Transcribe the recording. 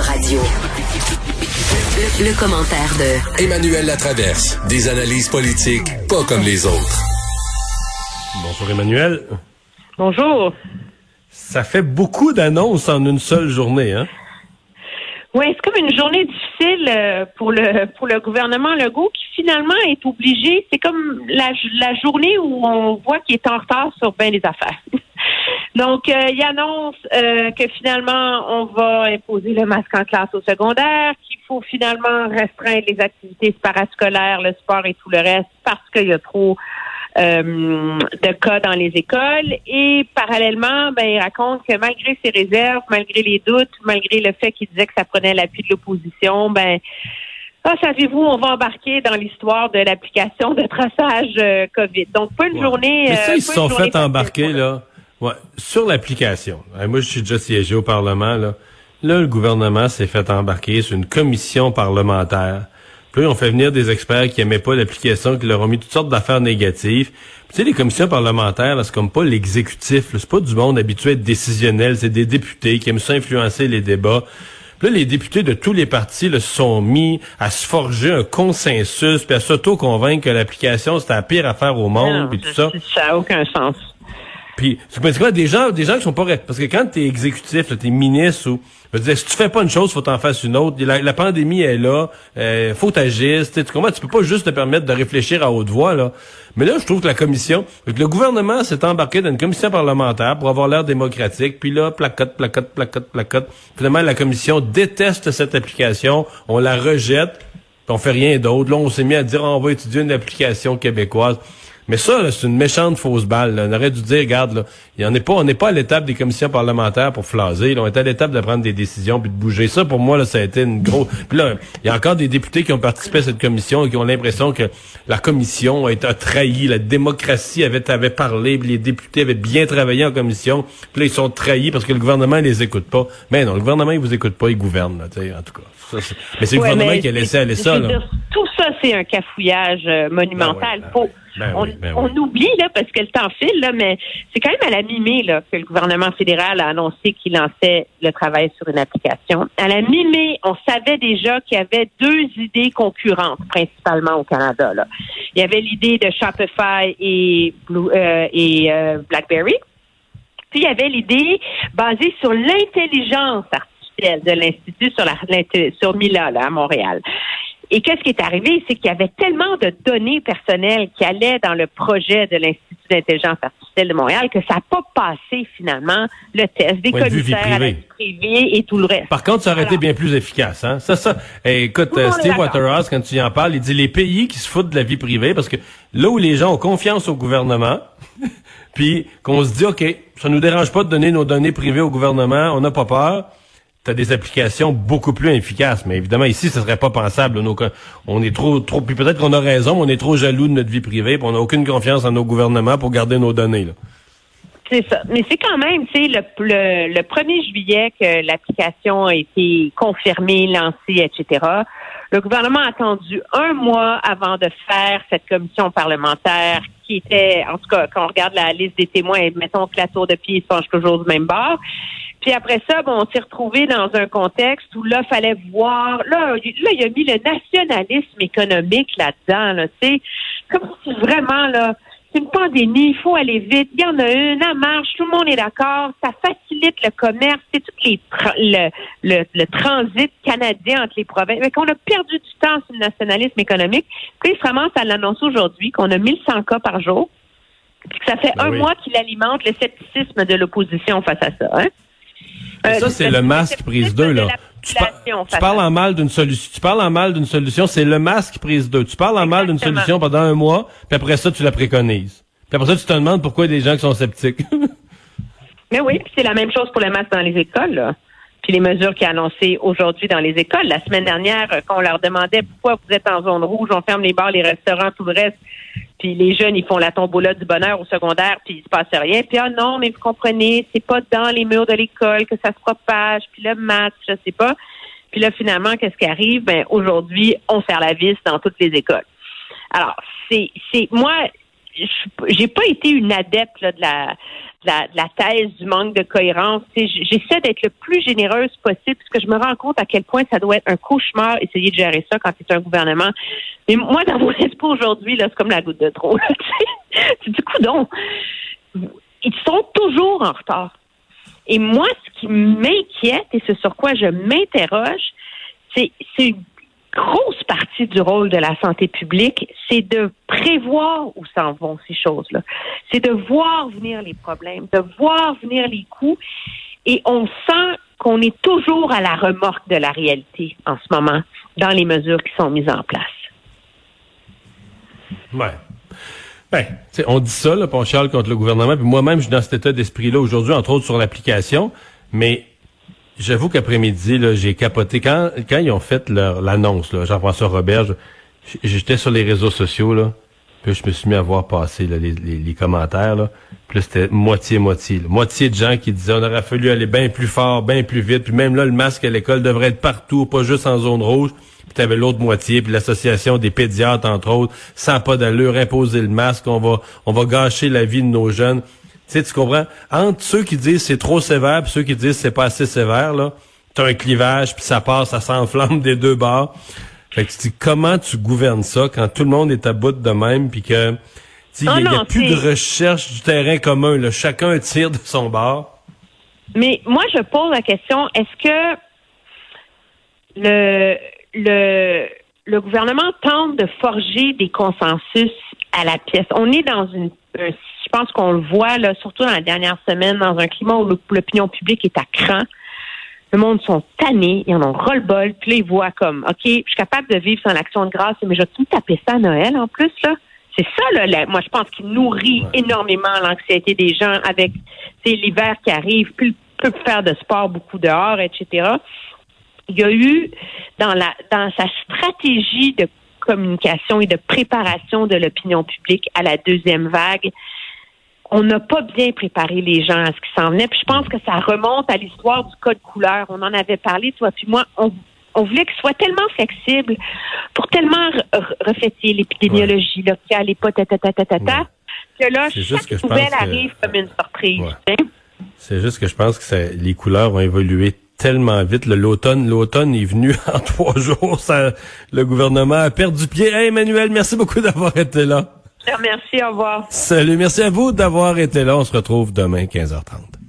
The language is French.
Radio. Le, commentaire de Emmanuel Latraverse. Des analyses politiques pas comme les autres. Bonjour Emmanuel. Bonjour. Ça fait beaucoup d'annonces en une seule journée, hein? Oui, c'est comme une journée difficile euh, pour le pour le gouvernement Legault qui finalement est obligé. C'est comme la, la journée où on voit qu'il est en retard sur bien les affaires. Donc, euh, il annonce euh, que finalement, on va imposer le masque en classe au secondaire, qu'il faut finalement restreindre les activités parascolaires, le sport et tout le reste parce qu'il y a trop euh, de cas dans les écoles. Et parallèlement, ben, il raconte que malgré ses réserves, malgré les doutes, malgré le fait qu'il disait que ça prenait l'appui de l'opposition, ben ah, savez-vous, on va embarquer dans l'histoire de l'application de traçage COVID. Donc, pas une journée. Mais ça, ils se sont fait embarquer, là. Ouais, sur l'application. Moi, je suis déjà siégé au Parlement. Là, là le gouvernement s'est fait embarquer sur une commission parlementaire. Puis on fait venir des experts qui aimaient pas l'application, qui leur ont mis toutes sortes d'affaires négatives. tu sais, les commissions parlementaires, c'est comme pas l'exécutif. C'est pas du monde habitué à être décisionnel. C'est des députés qui aiment ça influencer les débats. Puis là, les députés de tous les partis se sont mis à se forger un consensus, puis à s'auto-convaincre que l'application, c'était la pire affaire au monde, puis tout ça. Ça n'a aucun sens. C'est quoi, des gens, des gens qui sont pas, parce que quand t'es exécutif, t'es ministre ou, si tu fais pas une chose, faut t'en faire une autre. La, pandémie est là, euh, faut t'agir. Tu comment tu peux pas juste te permettre de réfléchir à haute voix là. Mais là, je trouve que la commission, le gouvernement s'est embarqué dans une commission parlementaire pour avoir l'air démocratique. Puis là, placote, placote, placote, placote. Finalement, la commission déteste cette application. On la rejette. On fait rien d'autre. Là, on s'est mis à dire, on va étudier une application québécoise. Mais ça, c'est une méchante fausse balle. On aurait dû dire, regarde, là, y en est pas, on n'est pas à l'étape des commissions parlementaires pour flaser. on est à l'étape de prendre des décisions puis de bouger. Ça, pour moi, là, ça a été une grosse. Puis là, il y a encore des députés qui ont participé à cette commission et qui ont l'impression que la commission a été trahi, la démocratie avait, avait parlé, puis les députés avaient bien travaillé en commission. Puis là, ils sont trahis parce que le gouvernement ne les écoute pas. Mais non, le gouvernement, il vous écoute pas, il gouverne, là, en tout cas. mais c'est le gouvernement qui a laissé aller ça. Là. tout ça, c'est un cafouillage euh, monumental. Ben ben ben on, oublie, là, parce que le temps file, là, mais c'est quand même à la là, que le gouvernement fédéral a annoncé qu'il lançait le travail sur une application. À la mi-mai, on savait déjà qu'il y avait deux idées concurrentes, principalement au Canada. Il y avait l'idée de Shopify et, euh, euh, BlackBerry. Puis il y avait l'idée basée sur l'intelligence artificielle de l'Institut sur, la, sur Mila à Montréal. Et qu'est-ce qui est arrivé? C'est qu'il y avait tellement de données personnelles qui allaient dans le projet de l'Institut d'intelligence artificielle de Montréal que ça n'a pas passé finalement le test des commissaires à la vie privée et tout le reste. Par contre, ça aurait été bien plus efficace. Hein? Ça, ça. écoute, Steve Waterhouse, quand tu y en parles, il dit les pays qui se foutent de la vie privée parce que là où les gens ont confiance au gouvernement, puis qu'on se dit, OK, ça nous dérange pas de donner nos données privées au gouvernement, on n'a pas peur tu as des applications beaucoup plus efficaces. Mais évidemment, ici, ce serait pas pensable. on est trop, trop, puis peut-être qu'on a raison, on est trop jaloux de notre vie privée, puis on n'a aucune confiance en nos gouvernements pour garder nos données. C'est ça. Mais c'est quand même, tu sais, le, le, 1er juillet que l'application a été confirmée, lancée, etc. Le gouvernement a attendu un mois avant de faire cette commission parlementaire qui était, en tout cas, quand on regarde la liste des témoins, mettons que la tour de pied penche toujours du même bord. Puis après ça, bon, on s'est retrouvé dans un contexte où là, fallait voir. Là, là, il a mis le nationalisme économique là-dedans, là, tu sais, comme si vraiment là, c'est une pandémie, il faut aller vite. Il y en a une, elle marche, tout le monde est d'accord. Ça facilite le commerce, c'est tout les le, le, le, transit canadien entre les provinces. Mais qu'on a perdu du temps sur le nationalisme économique. Puis ramasse à l'annonce aujourd'hui qu'on a 1100 cas par jour. Puis que ça fait ben un mois qu'il alimente le scepticisme de l'opposition face à ça. Hein? Euh, ça, c'est le masque prise 2, là. Tu, parles en mal d'une solution. Tu parles en mal d'une solution, c'est le masque prise 2. Tu parles en mal d'une solution pendant un mois, puis après ça, tu la préconises. Puis après ça, tu te demandes pourquoi il y a des gens qui sont sceptiques. Mais oui, puis c'est la même chose pour le masque dans les écoles, là. Puis les mesures qui sont annoncées aujourd'hui dans les écoles. La semaine dernière, quand on leur demandait pourquoi vous êtes en zone rouge, on ferme les bars, les restaurants, tout le reste, puis les jeunes, ils font la tombola du bonheur au secondaire, puis il se passe rien. Puis ah non, mais vous comprenez, c'est pas dans les murs de l'école que ça se propage, puis le match, je sais pas. Puis là, finalement, qu'est-ce qui arrive? Ben aujourd'hui, on serre la vis dans toutes les écoles. Alors, c'est, c'est moi, j'ai pas été une adepte de la de la, thèse du manque de cohérence. J'essaie d'être le plus généreuse possible parce que je me rends compte à quel point ça doit être un cauchemar essayer de gérer ça quand c'est un gouvernement. Mais moi, dans mon esprit aujourd'hui, c'est comme la goutte de trop. c'est du coup donc. Ils sont toujours en retard. Et moi, ce qui m'inquiète et ce sur quoi je m'interroge, c'est grosse partie du rôle de la santé publique, c'est de prévoir où s'en vont ces choses-là. C'est de voir venir les problèmes, de voir venir les coûts. Et on sent qu'on est toujours à la remorque de la réalité en ce moment dans les mesures qui sont mises en place. Ouais. Ben, on dit ça, là, on chiale contre le gouvernement, puis moi-même, je suis dans cet état d'esprit-là aujourd'hui, entre autres sur l'application, mais j'avoue qu'après-midi, là, j'ai capoté. Quand, quand ils ont fait l'annonce, là, Jean-François Robert, j'étais sur les réseaux sociaux, là, puis je me suis mis à voir passer là, les, les, commentaires, là, puis c'était moitié-moitié. Moitié de gens qui disaient on aurait fallu aller bien plus fort, bien plus vite, puis même là, le masque à l'école devrait être partout, pas juste en zone rouge. Puis t'avais l'autre moitié, puis l'association des pédiatres, entre autres, sans pas d'allure, imposer le masque, on va gâcher la vie de nos jeunes. Tu sais, tu comprends? Entre ceux qui disent c'est trop sévère, puis ceux qui disent c'est pas assez sévère, là, t'as un clivage, puis ça passe, ça s'enflamme des deux bords. Fait que tu dis, comment tu gouvernes ça quand tout le monde est à bout de même, puis que il n'y a, plus de recherche du terrain commun, là, chacun tire de son bord. Mais moi, je pose la question, est-ce que le le, le gouvernement tente de forger des consensus à la pièce? On est dans une, je pense qu'on le voit là, surtout dans la dernière semaine, dans un climat où l'opinion publique est à cran. Le monde sont tannés, ils en ont ras-le-bol, puis là, ils voient comme, OK, je suis capable de vivre sans l'action de grâce, mais je vais tout taper ça à Noël en plus, là? C'est ça, là, moi, je pense qu'il nourrit énormément l'anxiété des gens avec l'hiver qui arrive, plus peu faire de sport beaucoup dehors, etc il y a eu dans la dans sa stratégie de communication et de préparation de l'opinion publique à la deuxième vague, on n'a pas bien préparé les gens à ce qui s'en venait. Puis je pense que ça remonte à l'histoire du code couleur. On en avait parlé, toi puis moi. On, voulait qu'il soit tellement flexible pour tellement refléter l'épidémiologie locale et pas ta ta ta ta ta ta, que là, chaque nouvelle arrive comme une surprise. C'est juste que je pense que les couleurs ont évolué tellement vite. L'automne, l'automne est venu en trois jours. Ça, le gouvernement a perdu pied. Hey, Emmanuel, merci beaucoup d'avoir été là. Merci, au revoir. Salut, merci à vous d'avoir été là. On se retrouve demain, 15h30.